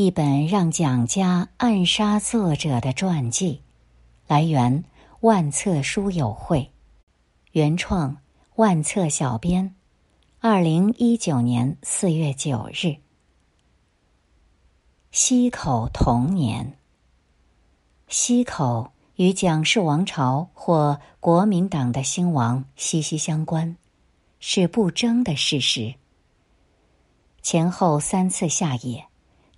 一本让蒋家暗杀作者的传记。来源：万册书友会。原创：万册小编。二零一九年四月九日。溪口童年。溪口与蒋氏王朝或国民党的兴亡息息相关，是不争的事实。前后三次下野，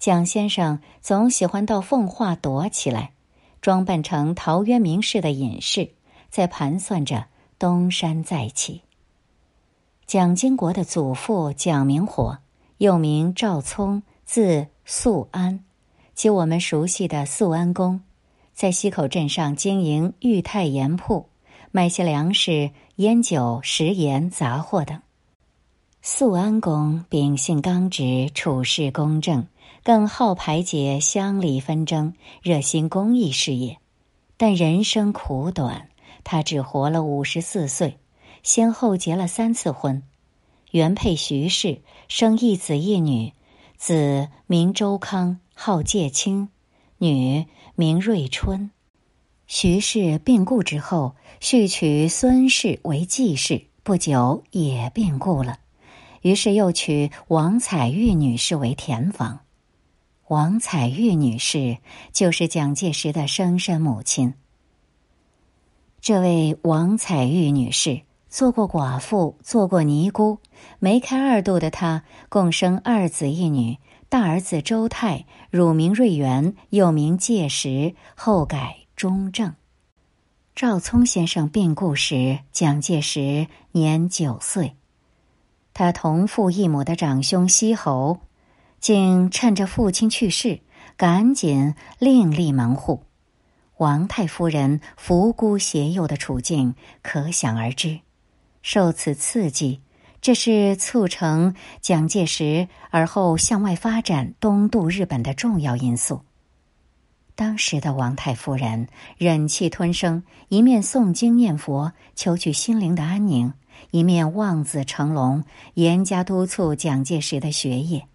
蒋先生总喜欢到奉化躲起来，装扮成陶渊明式的隐士，在盘算着东山再起。蒋经国的祖父蒋明火，又名赵聪，字素安，即我们熟悉的素安公，在溪口镇上经营裕泰盐铺，卖些粮食、烟酒、食盐、杂货等。素安公秉性刚直，处事公正，更好排解乡里纷争，热心公益事业。但人生苦短，他只活了五十四岁，先后结了三次婚。原配徐氏生一子一女，子名周康，号介清；女名瑞春。徐氏病故之后，续娶孙氏为继室，不久也病故了。于是又娶王彩玉女士为田房，王彩玉女士就是蒋介石的生身母亲。这位王彩玉女士做过寡妇，做过尼姑，梅开二度的她共生二子一女，大儿子周泰乳名瑞元，又名介石，后改中正。赵聪先生病故时，蒋介石年九岁。他同父异母的长兄西侯，竟趁着父亲去世，赶紧另立门户。王太夫人扶孤携幼的处境可想而知。受此刺激，这是促成蒋介石而后向外发展、东渡日本的重要因素。当时的王太夫人忍气吞声，一面诵经念佛，求取心灵的安宁。一面望子成龙，严加督促蒋介石的学业。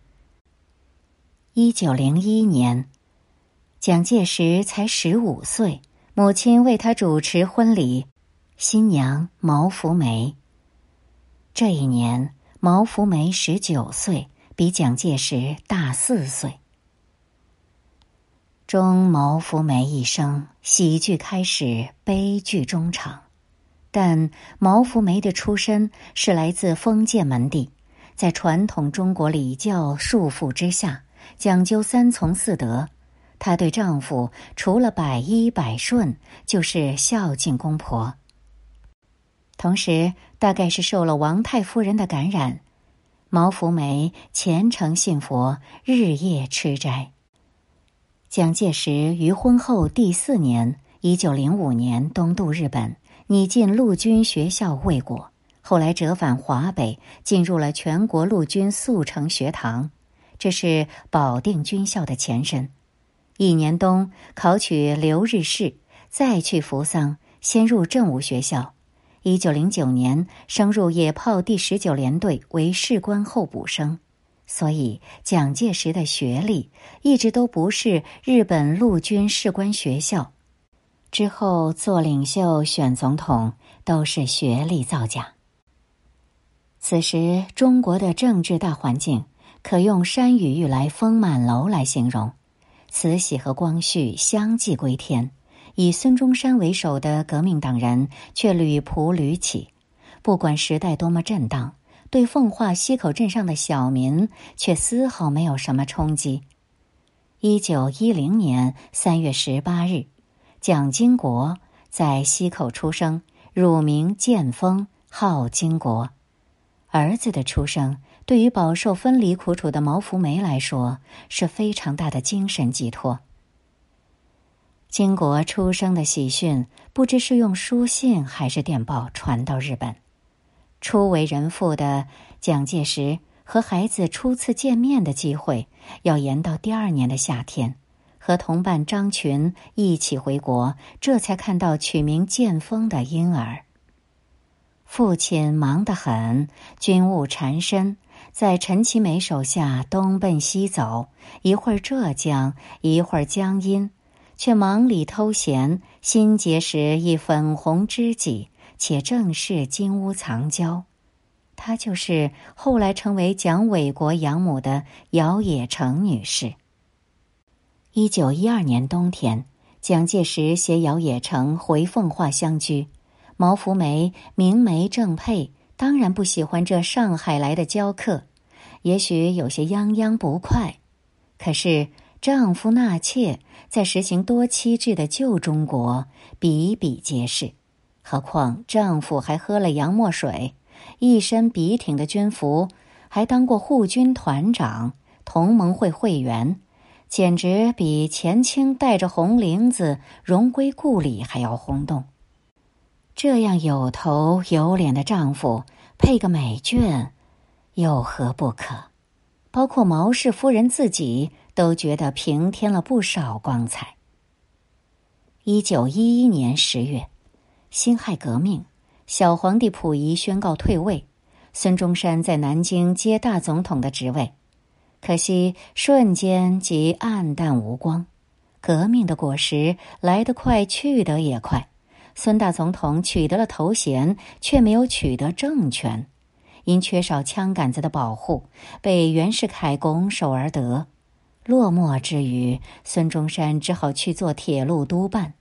一九零一年，蒋介石才十五岁，母亲为他主持婚礼，新娘毛福梅。这一年，毛福梅十九岁，比蒋介石大四岁。终毛福梅一生，喜剧开始，悲剧终场。但毛福梅的出身是来自封建门第，在传统中国礼教束缚之下，讲究三从四德。她对丈夫除了百依百顺，就是孝敬公婆。同时，大概是受了王太夫人的感染，毛福梅虔诚信佛，日夜吃斋。蒋介石于婚后第四年，一九零五年东渡日本。拟进陆军学校未果，后来折返华北，进入了全国陆军速成学堂，这是保定军校的前身。一年冬考取留日士，再去扶桑，先入政务学校。一九零九年升入野炮第十九联队为士官候补生，所以蒋介石的学历一直都不是日本陆军士官学校。之后做领袖、选总统都是学历造假。此时中国的政治大环境可用“山雨欲来风满楼”来形容，慈禧和光绪相继归天，以孙中山为首的革命党人却屡仆屡起。不管时代多么震荡，对奉化溪口镇上的小民却丝毫没有什么冲击。一九一零年三月十八日。蒋经国在溪口出生，乳名建丰，号经国。儿子的出生对于饱受分离苦楚的毛福梅来说是非常大的精神寄托。经国出生的喜讯，不知是用书信还是电报传到日本。初为人父的蒋介石和孩子初次见面的机会，要延到第二年的夏天。和同伴张群一起回国，这才看到取名建峰的婴儿。父亲忙得很，军务缠身，在陈其美手下东奔西走，一会儿浙江，一会儿江阴，却忙里偷闲，新结识一粉红知己，且正是金屋藏娇。她就是后来成为蒋纬国养母的姚冶诚女士。一九一二年冬天，蒋介石携姚冶诚回奉化相居，毛福梅明媒正配。当然不喜欢这上海来的娇客，也许有些泱泱不快。可是丈夫纳妾，在实行多妻制的旧中国比比皆是。何况丈夫还喝了洋墨水，一身笔挺的军服，还当过护军团长、同盟会会员，简直比前清带着红绫子荣归故里还要轰动。这样有头有脸的丈夫配个美眷，有何不可？包括毛氏夫人自己都觉得平添了不少光彩。一九一一年十月，辛亥革命，小皇帝溥仪宣告退位，孙中山在南京接大总统的职位，可惜瞬间即黯淡无光。革命的果实来得快，去得也快。孙大总统取得了头衔，却没有取得政权，因缺少枪杆子的保护，被袁世凯拱手而得。落寞之余，孙中山只好去做铁路督办。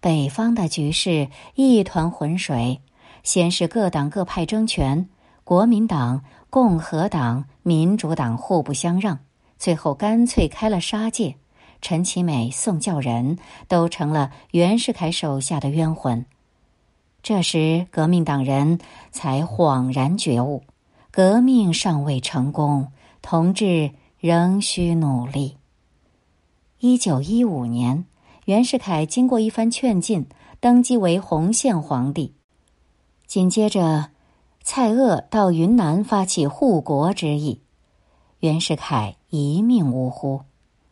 北方的局势一团浑水，先是各党各派争权，国民党、共和党、民主党互不相让，最后干脆开了杀戒。陈其美、宋教仁都成了袁世凯手下的冤魂。这时，革命党人才恍然觉悟：革命尚未成功，同志仍需努力。一九一五年，袁世凯经过一番劝进，登基为洪宪皇帝。紧接着，蔡锷到云南发起护国之意，袁世凯一命呜呼。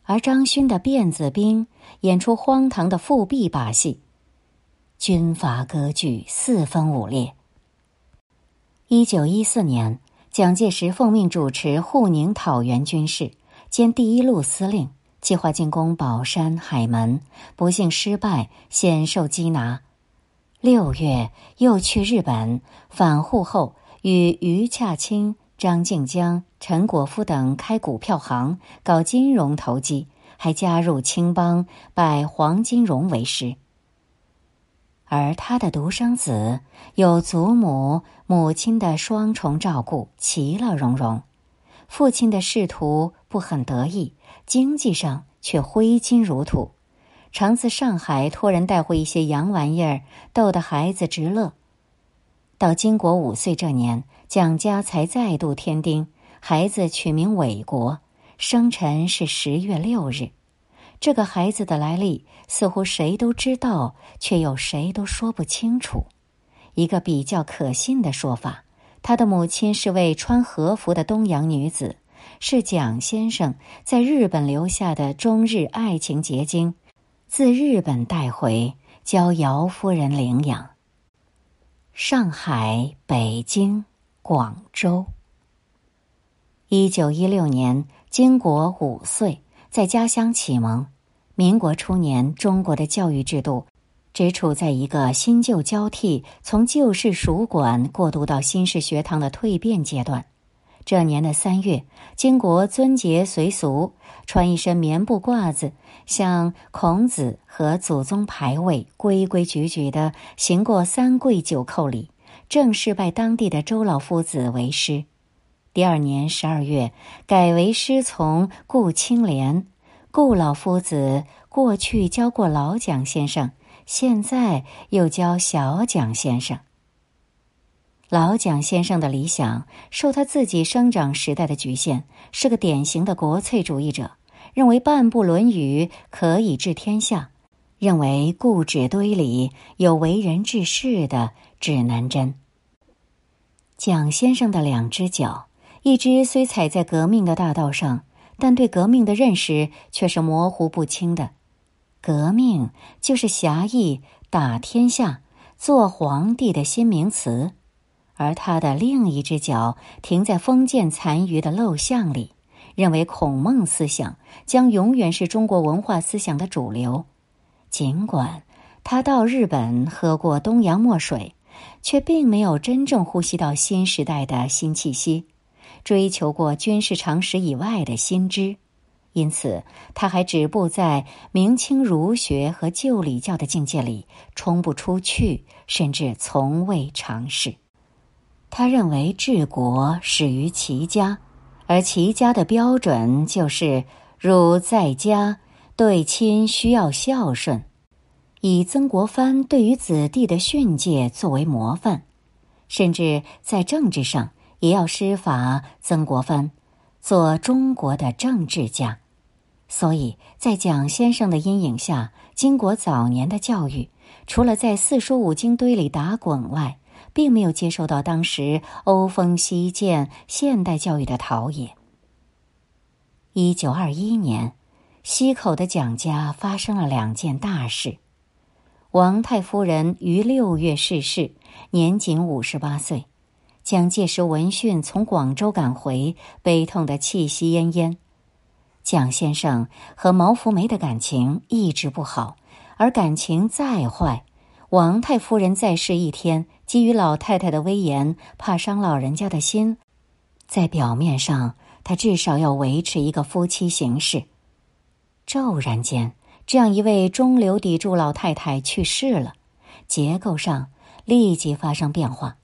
而张勋的辫子兵演出荒唐的复辟把戏，军阀割据，四分五裂。一九一四年，蒋介石奉命主持沪宁讨袁军事，兼第一路司令，计划进攻宝山、海门，不幸失败，险受缉拿。六月又去日本，返沪后与余洽清。张静江、陈果夫等开股票行，搞金融投机，还加入青帮，拜黄金荣为师。而他的独生子有祖母、母亲的双重照顾，其乐融融；父亲的仕途不很得意，经济上却挥金如土，常自上海托人带回一些洋玩意儿，逗得孩子直乐。到金国五岁这年。蒋家才再度添丁，孩子取名伟国，生辰是十月六日。这个孩子的来历似乎谁都知道，却又谁都说不清楚。一个比较可信的说法，他的母亲是位穿和服的东洋女子，是蒋先生在日本留下的中日爱情结晶，自日本带回，交姚夫人领养。上海、北京。广州。一九一六年，金国五岁，在家乡启蒙。民国初年，中国的教育制度只处在一个新旧交替，从旧式属馆过渡到新式学堂的蜕变阶段。这年的三月，金国尊节随俗，穿一身棉布褂子，向孔子和祖宗牌位规规矩矩的行过三跪九叩礼。正式拜当地的周老夫子为师。第二年十二月，改为师从顾清莲。顾老夫子过去教过老蒋先生，现在又教小蒋先生。老蒋先生的理想受他自己生长时代的局限，是个典型的国粹主义者，认为半部《论语》可以治天下，认为故纸堆里有为人治世的。指南针。蒋先生的两只脚，一只虽踩在革命的大道上，但对革命的认识却是模糊不清的。革命就是侠义、打天下、做皇帝的新名词，而他的另一只脚停在封建残余的陋巷里，认为孔孟思想将永远是中国文化思想的主流。尽管他到日本喝过东洋墨水，却并没有真正呼吸到新时代的新气息，追求过军事常识以外的新知。因此，他还止步在明清儒学和旧礼教的境界里，冲不出去，甚至从未尝试。他认为治国始于齐家，而齐家的标准就是汝在家对亲需要孝顺，以曾国藩对于子弟的训诫作为模范，甚至在政治上也要师法曾国藩。做中国的政治家，所以在蒋先生的阴影下，经过早年的教育，除了在四书五经堆里打滚外，并没有接受到当时欧风西渐现代教育的陶冶。一九二一年，溪口的蒋家发生了两件大事：王太夫人于六月逝世，年仅五十八岁。蒋介石闻讯从广州赶回，悲痛的气息奄奄。蒋先生和毛福梅的感情一直不好，而感情再坏，王太夫人在世一天，基于老太太的威严，怕伤老人家的心，在表面上，他至少要维持一个夫妻形式。骤然间，这样一位中流砥柱老太太去世了，结构上立即发生变化。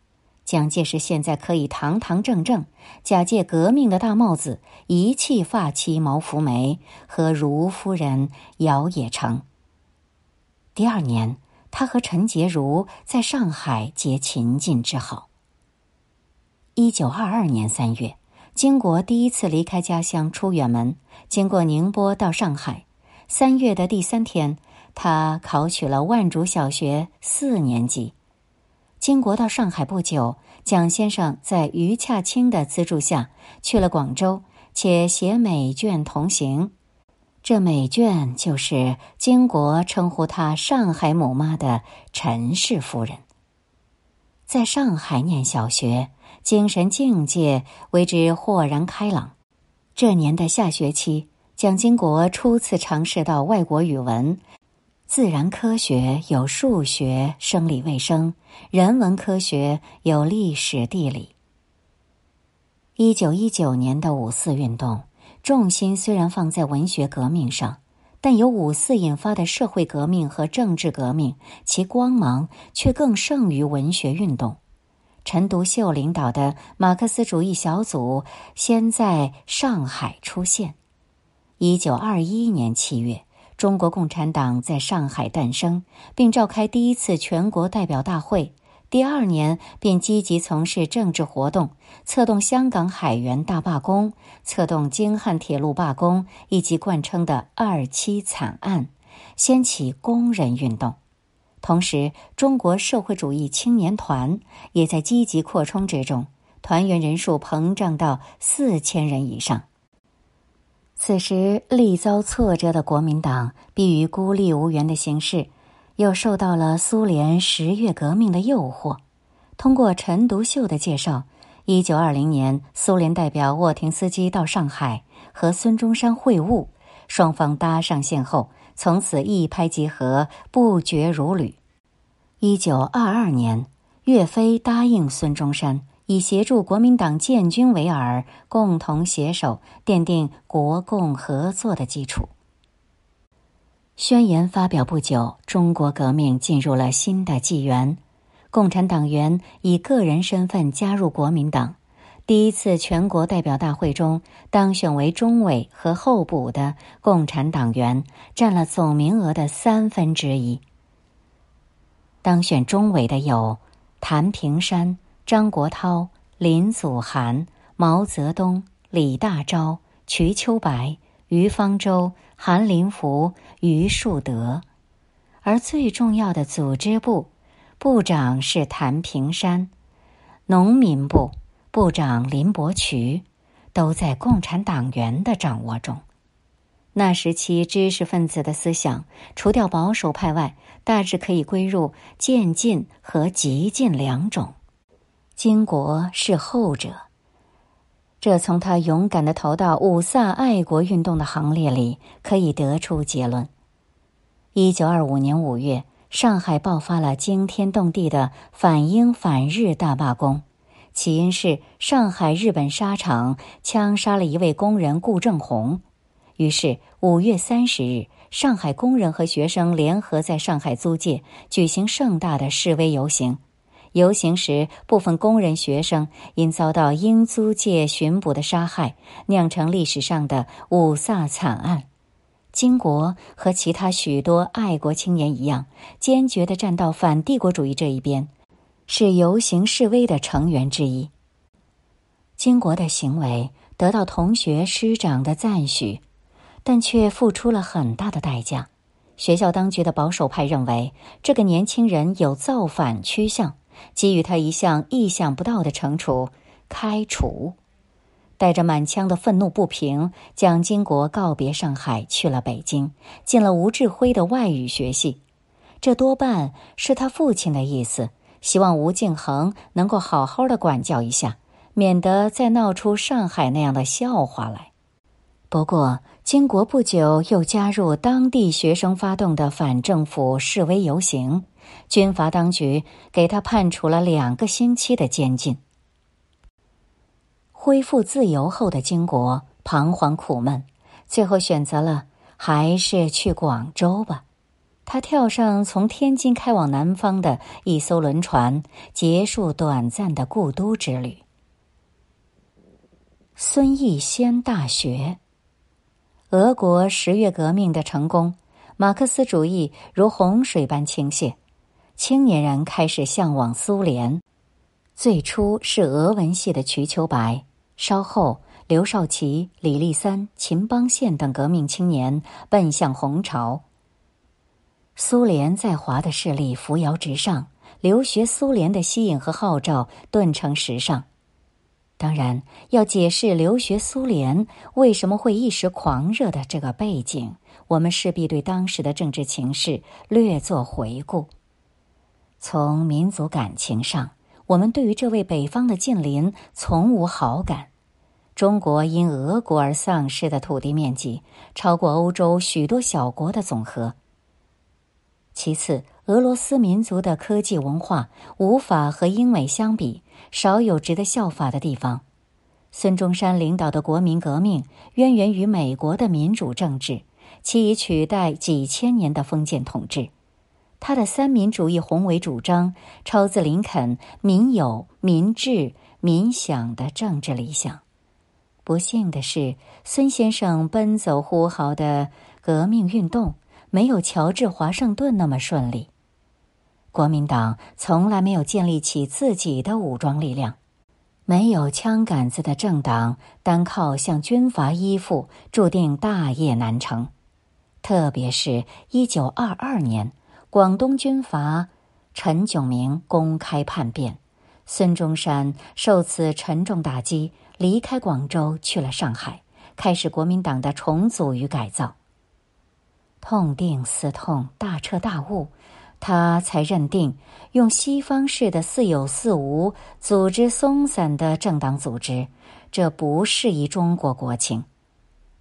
蒋介石现在可以堂堂正正假借革命的大帽子遗弃发妻毛福梅和如夫人姚也成。第二年，他和陈洁如在上海结秦晋之好。一九二二年三月，金国第一次离开家乡出远门，经过宁波到上海。三月的第三天，他考取了万竹小学四年级。金国到上海不久，蒋先生在余洽清的资助下去了广州，且携美眷同行。这美眷就是金国称呼他“上海母妈”的陈氏夫人。在上海念小学，精神境界为之豁然开朗。这年的下学期，蒋经国初次尝试到外国语文。自然科学有数学、生理卫生；人文科学有历史、地理。一九一九年的五四运动，重心虽然放在文学革命上，但由五四引发的社会革命和政治革命，其光芒却更胜于文学运动。陈独秀领导的马克思主义小组先在上海出现。一九二一年七月。中国共产党在上海诞生，并召开第一次全国代表大会。第二年便积极从事政治活动，策动香港海员大罢工，策动京汉铁路罢工，以及贯称的“二七惨案”，掀起工人运动。同时，中国社会主义青年团也在积极扩充之中，团员人数膨胀到四千人以上。此时，力遭挫折的国民党，逼于孤立无援的形势，又受到了苏联十月革命的诱惑。通过陈独秀的介绍，一九二零年，苏联代表沃廷斯基到上海和孙中山会晤，双方搭上线后，从此一拍即合，不绝如缕。一九二二年，岳飞答应孙中山。以协助国民党建军为饵，共同携手奠定国共合作的基础。宣言发表不久，中国革命进入了新的纪元。共产党员以个人身份加入国民党。第一次全国代表大会中，当选为中委和候补的共产党员占了总名额的三分之一。当选中委的有谭平山。张国焘、林祖涵、毛泽东、李大钊、瞿秋白、于方舟、韩林福、于树德，而最重要的组织部部长是谭平山，农民部部长林伯渠，都在共产党员的掌握中。那时期知识分子的思想，除掉保守派外，大致可以归入渐进和极进两种。金国是后者。这从他勇敢的投到五卅爱国运动的行列里可以得出结论。一九二五年五月，上海爆发了惊天动地的反英反日大罢工，起因是上海日本纱厂枪杀了一位工人顾正红。于是五月三十日，上海工人和学生联合在上海租界举行盛大的示威游行。游行时，部分工人、学生因遭到英租界巡捕的杀害，酿成历史上的五卅惨案。金国和其他许多爱国青年一样，坚决地站到反帝国主义这一边，是游行示威的成员之一。金国的行为得到同学师长的赞许，但却付出了很大的代价。学校当局的保守派认为，这个年轻人有造反趋向。给予他一项意想不到的惩处——开除。带着满腔的愤怒不平，蒋经国告别上海，去了北京，进了吴志辉的外语学系。这多半是他父亲的意思，希望吴敬恒能够好好的管教一下，免得再闹出上海那样的笑话来。不过，经国不久又加入当地学生发动的反政府示威游行。军阀当局给他判处了两个星期的监禁。恢复自由后的金国彷徨苦闷，最后选择了还是去广州吧。他跳上从天津开往南方的一艘轮船，结束短暂的故都之旅。孙逸仙大学，俄国十月革命的成功，马克思主义如洪水般倾泻。青年人开始向往苏联，最初是俄文系的瞿秋白，稍后刘少奇、李立三、秦邦宪等革命青年奔向红潮。苏联在华的势力扶摇直上，留学苏联的吸引和号召顿成时尚。当然，要解释留学苏联为什么会一时狂热的这个背景，我们势必对当时的政治情势略作回顾。从民族感情上，我们对于这位北方的近邻从无好感。中国因俄国而丧失的土地面积超过欧洲许多小国的总和。其次，俄罗斯民族的科技文化无法和英美相比，少有值得效法的地方。孙中山领导的国民革命渊源于美国的民主政治，其已取代几千年的封建统治。他的三民主义宏伟主张，超自林肯民有、民治、民享的政治理想。不幸的是，孙先生奔走呼号的革命运动，没有乔治华盛顿那么顺利。国民党从来没有建立起自己的武装力量，没有枪杆子的政党，单靠向军阀依附，注定大业难成。特别是一九二二年。广东军阀陈炯明公开叛变，孙中山受此沉重打击，离开广州去了上海，开始国民党的重组与改造。痛定思痛，大彻大悟，他才认定用西方式的似有似无、组织松散的政党组织，这不适宜中国国情。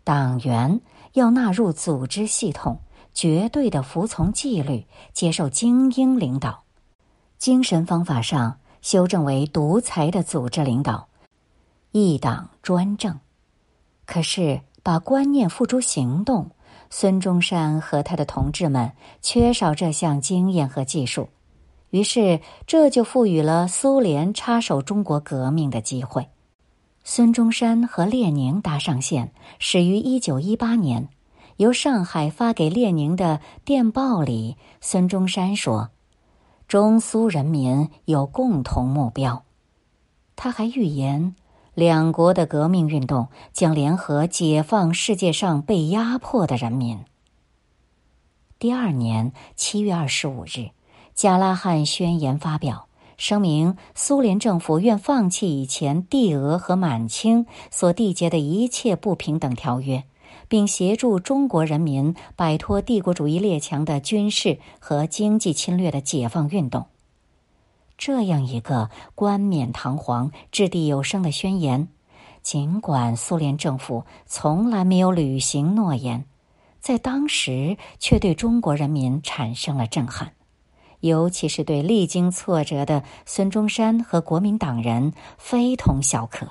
党员要纳入组织系统。绝对的服从纪律，接受精英领导；精神方法上修正为独裁的组织领导，一党专政。可是把观念付诸行动，孙中山和他的同志们缺少这项经验和技术，于是这就赋予了苏联插手中国革命的机会。孙中山和列宁搭上线，始于一九一八年。由上海发给列宁的电报里，孙中山说：“中苏人民有共同目标。”他还预言，两国的革命运动将联合解放世界上被压迫的人民。第二年七月二十五日，《加拉汉宣言》发表，声明苏联政府愿放弃以前帝俄和满清所缔结的一切不平等条约。并协助中国人民摆脱帝国主义列强的军事和经济侵略的解放运动。这样一个冠冕堂皇、掷地有声的宣言。尽管苏联政府从来没有履行诺言，在当时却对中国人民产生了震撼，尤其是对历经挫折的孙中山和国民党人非同小可。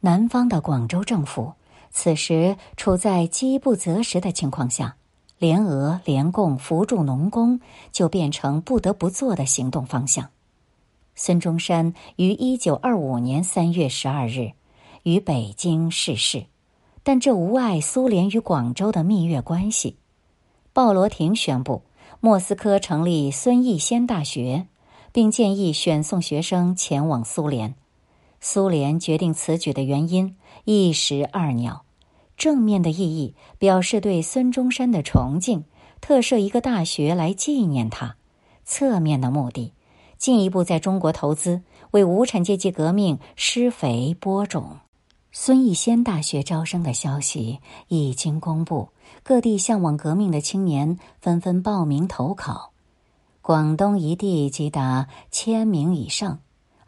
南方的广州政府此时处在饥不择食的情况下，联俄联共扶助农工就变成不得不做的行动方向。孙中山于一九二五年三月十二日于北京逝世，但这无碍苏联与广州的蜜月关系。鲍罗廷宣布莫斯科成立孙逸仙大学，并建议选送学生前往苏联。苏联决定此举的原因一石二鸟：正面的意义表示对孙中山的崇敬，特设一个大学来纪念他；侧面的目的。进一步在中国投资，为无产阶级革命施肥播种。孙逸仙大学招生的消息已经公布，各地向往革命的青年纷纷报名投考，广东一地即达千名以上，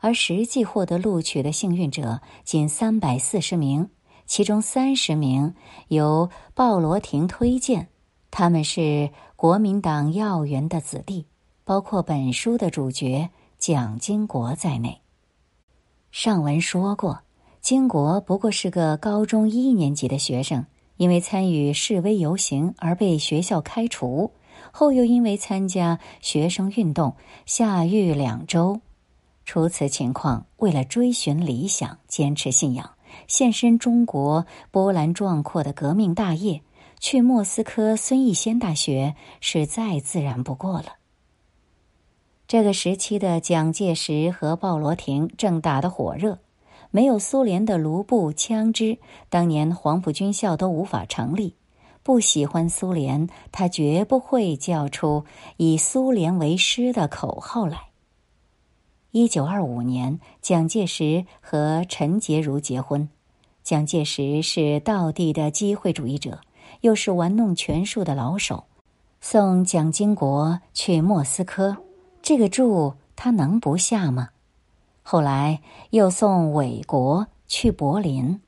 而实际获得录取的幸运者仅三百四十名，其中三十名由鲍罗廷推荐，他们是国民党要员的子弟。包括本书的主角蒋经国在内。上文说过，经国不过是个高中一年级的学生，因为参与示威游行而被学校开除，后又因为参加学生运动下狱两周。除此情况，为了追寻理想、坚持信仰、献身中国波澜壮阔的革命大业，去莫斯科孙逸仙大学是再自然不过了。这个时期的蒋介石和鲍罗廷正打得火热，没有苏联的卢布枪支，当年黄埔军校都无法成立。不喜欢苏联，他绝不会叫出以苏联为师的口号来。一九二五年，蒋介石和陈洁如结婚。蒋介石是道地的机会主义者，又是玩弄权术的老手，送蒋经国去莫斯科。这个注他能不下吗？后来又送韦国去柏林，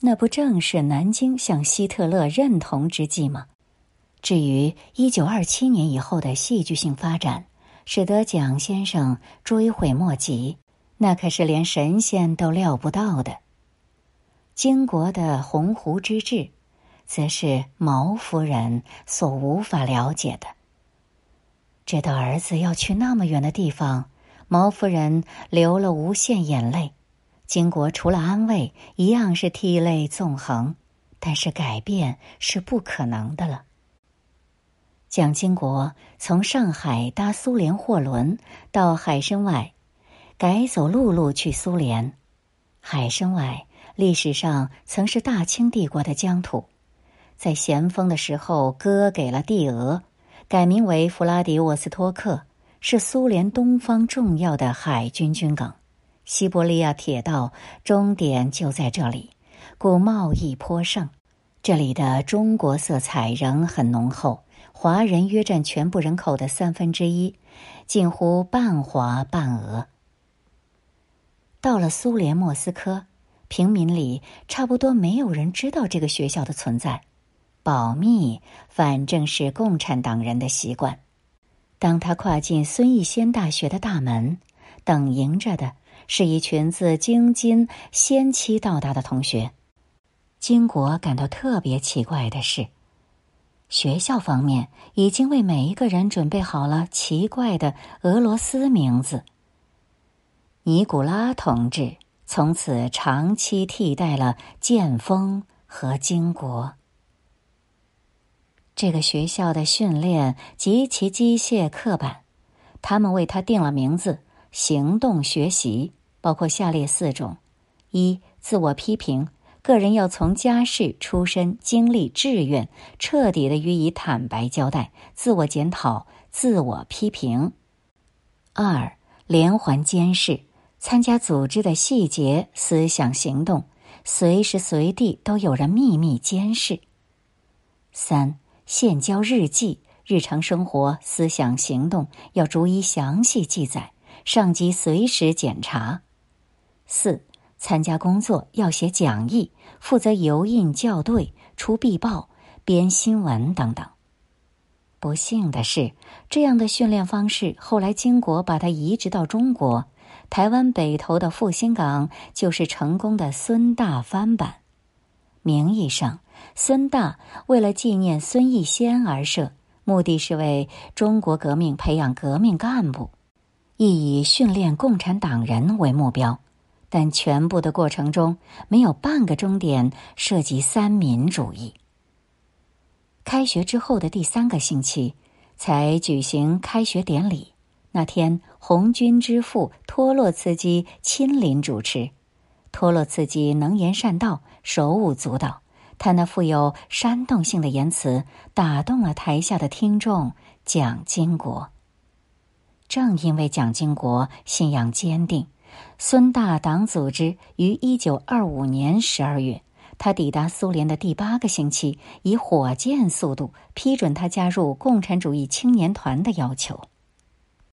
那不正是南京向希特勒认同之际吗？至于一九二七年以后的戏剧性发展，使得蒋先生追悔莫及，那可是连神仙都料不到的。金国的鸿鹄之志，则是毛夫人所无法了解的。知道儿子要去那么远的地方，毛夫人流了无限眼泪。金国除了安慰，一样是涕泪纵横。但是改变是不可能的了。蒋经国从上海搭苏联货轮到海参崴，改走陆路去苏联。海参崴历史上曾是大清帝国的疆土，在咸丰的时候割给了帝俄。改名为弗拉迪沃斯托克，是苏联东方重要的海军军港，西伯利亚铁道终点就在这里，故贸易颇盛。这里的中国色彩仍很浓厚，华人约占全部人口的三分之一，近乎半华半俄。到了苏联莫斯科，平民里差不多没有人知道这个学校的存在。保密，反正是共产党人的习惯。当他跨进孙逸仙大学的大门，等迎着的是一群自京津先期到达的同学。金国感到特别奇怪的是，学校方面已经为每一个人准备好了奇怪的俄罗斯名字。尼古拉同志从此长期替代了剑锋和金国。这个学校的训练极其机械刻板，他们为他定了名字——行动学习，包括下列四种：一、自我批评，个人要从家世、出身、经历、志愿彻底的予以坦白交代，自我检讨、自我批评；二、连环监视，参加组织的细节、思想、行动，随时随地都有人秘密监视；三。现交日记，日常生活、思想、行动要逐一详细记载，上级随时检查。四、参加工作要写讲义，负责油印校对、出壁报、编新闻等等。不幸的是，这样的训练方式后来金国把它移植到中国，台湾北投的复兴港就是成功的孙大翻版。名义上，孙大为了纪念孙逸仙而设，目的是为中国革命培养革命干部，亦以训练共产党人为目标。但全部的过程中，没有半个终点涉及三民主义。开学之后的第三个星期，才举行开学典礼。那天，红军之父托洛茨基亲临主持。托洛茨基能言善道，手舞足蹈，他那富有煽动性的言辞打动了台下的听众蒋经国。正因为蒋经国信仰坚定，孙大党组织于一九二五年十二月。他抵达苏联的第八个星期，以火箭速度批准他加入共产主义青年团的要求。